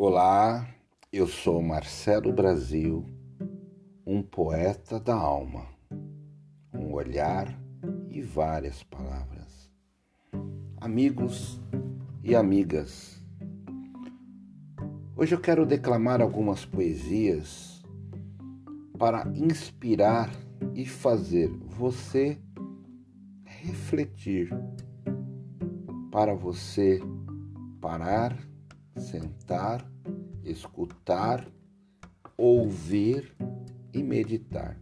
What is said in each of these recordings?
Olá, eu sou Marcelo Brasil, um poeta da alma, um olhar e várias palavras. Amigos e amigas, hoje eu quero declamar algumas poesias para inspirar e fazer você refletir, para você parar sentar, escutar, ouvir e meditar.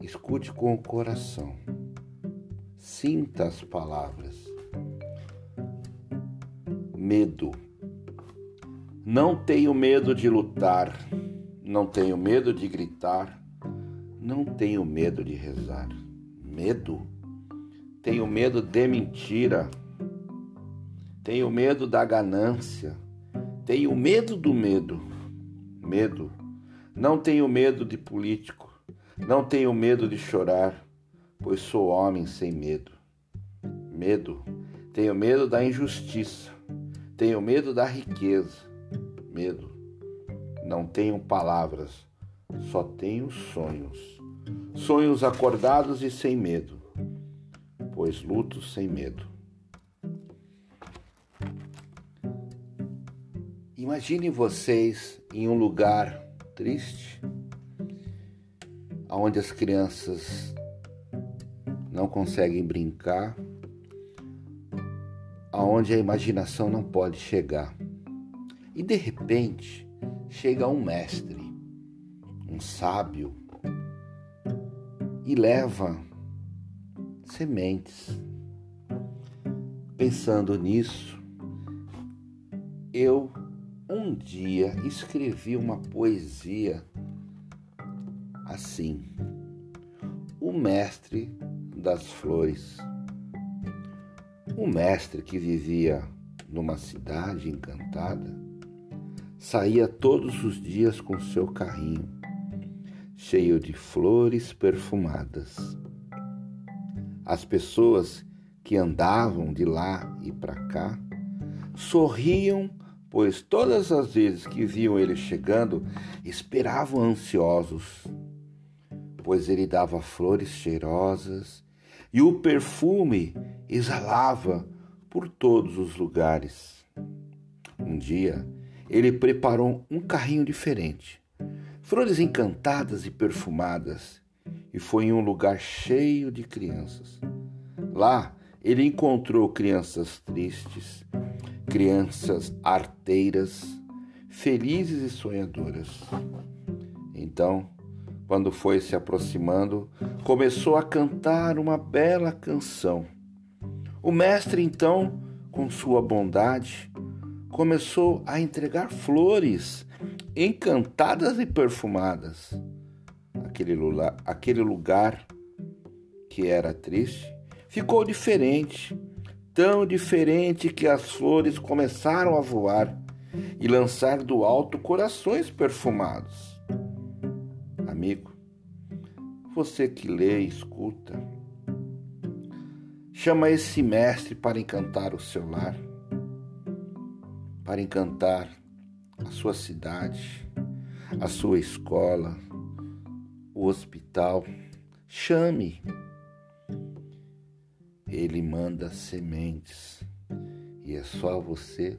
Escute com o coração. Sinta as palavras. Medo. Não tenho medo de lutar, não tenho medo de gritar, não tenho medo de rezar. Medo? Tenho medo de mentira tenho medo da ganância. Tenho medo do medo. Medo. Não tenho medo de político. Não tenho medo de chorar, pois sou homem sem medo. Medo. Tenho medo da injustiça. Tenho medo da riqueza. Medo. Não tenho palavras, só tenho sonhos. Sonhos acordados e sem medo, pois luto sem medo. Imagine vocês em um lugar triste, onde as crianças não conseguem brincar, aonde a imaginação não pode chegar. E de repente chega um mestre, um sábio, e leva sementes. Pensando nisso, eu um dia escrevi uma poesia assim: O Mestre das Flores. Um mestre que vivia numa cidade encantada saía todos os dias com seu carrinho, cheio de flores perfumadas. As pessoas que andavam de lá e para cá sorriam pois todas as vezes que viam ele chegando, esperavam ansiosos, pois ele dava flores cheirosas e o perfume exalava por todos os lugares. Um dia, ele preparou um carrinho diferente, flores encantadas e perfumadas, e foi em um lugar cheio de crianças. Lá, ele encontrou crianças tristes, crianças arteiras, felizes e sonhadoras. Então, quando foi se aproximando, começou a cantar uma bela canção. O mestre, então, com sua bondade, começou a entregar flores encantadas e perfumadas. Aquele lugar, aquele lugar que era triste ficou diferente tão diferente que as flores começaram a voar e lançar do alto corações perfumados. Amigo, você que lê e escuta, chama esse mestre para encantar o seu lar, para encantar a sua cidade, a sua escola, o hospital. Chame ele manda sementes e é só você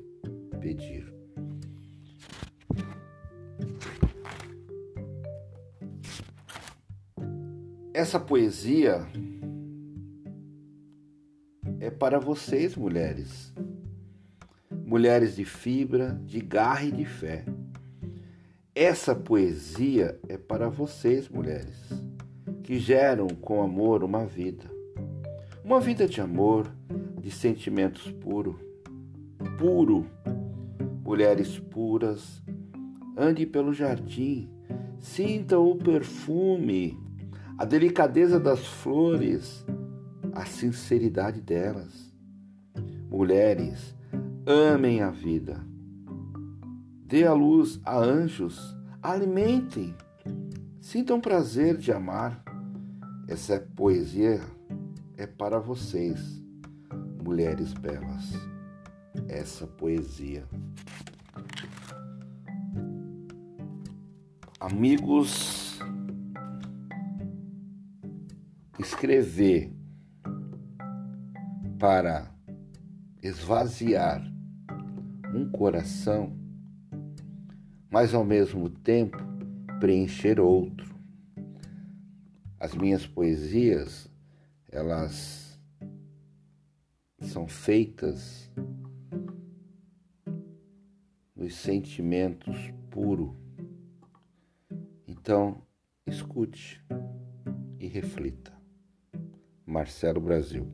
pedir. Essa poesia é para vocês, mulheres. Mulheres de fibra, de garra e de fé. Essa poesia é para vocês, mulheres, que geram com amor uma vida. Uma vida de amor, de sentimentos puro, puro. Mulheres puras, ande pelo jardim, sinta o perfume, a delicadeza das flores, a sinceridade delas. Mulheres, amem a vida. Dê a luz a anjos, alimentem, sintam prazer de amar. Essa é poesia é para vocês, mulheres belas, essa poesia. Amigos, escrever para esvaziar um coração, mas ao mesmo tempo preencher outro. As minhas poesias elas são feitas nos sentimentos puros. Então, escute e reflita. Marcelo Brasil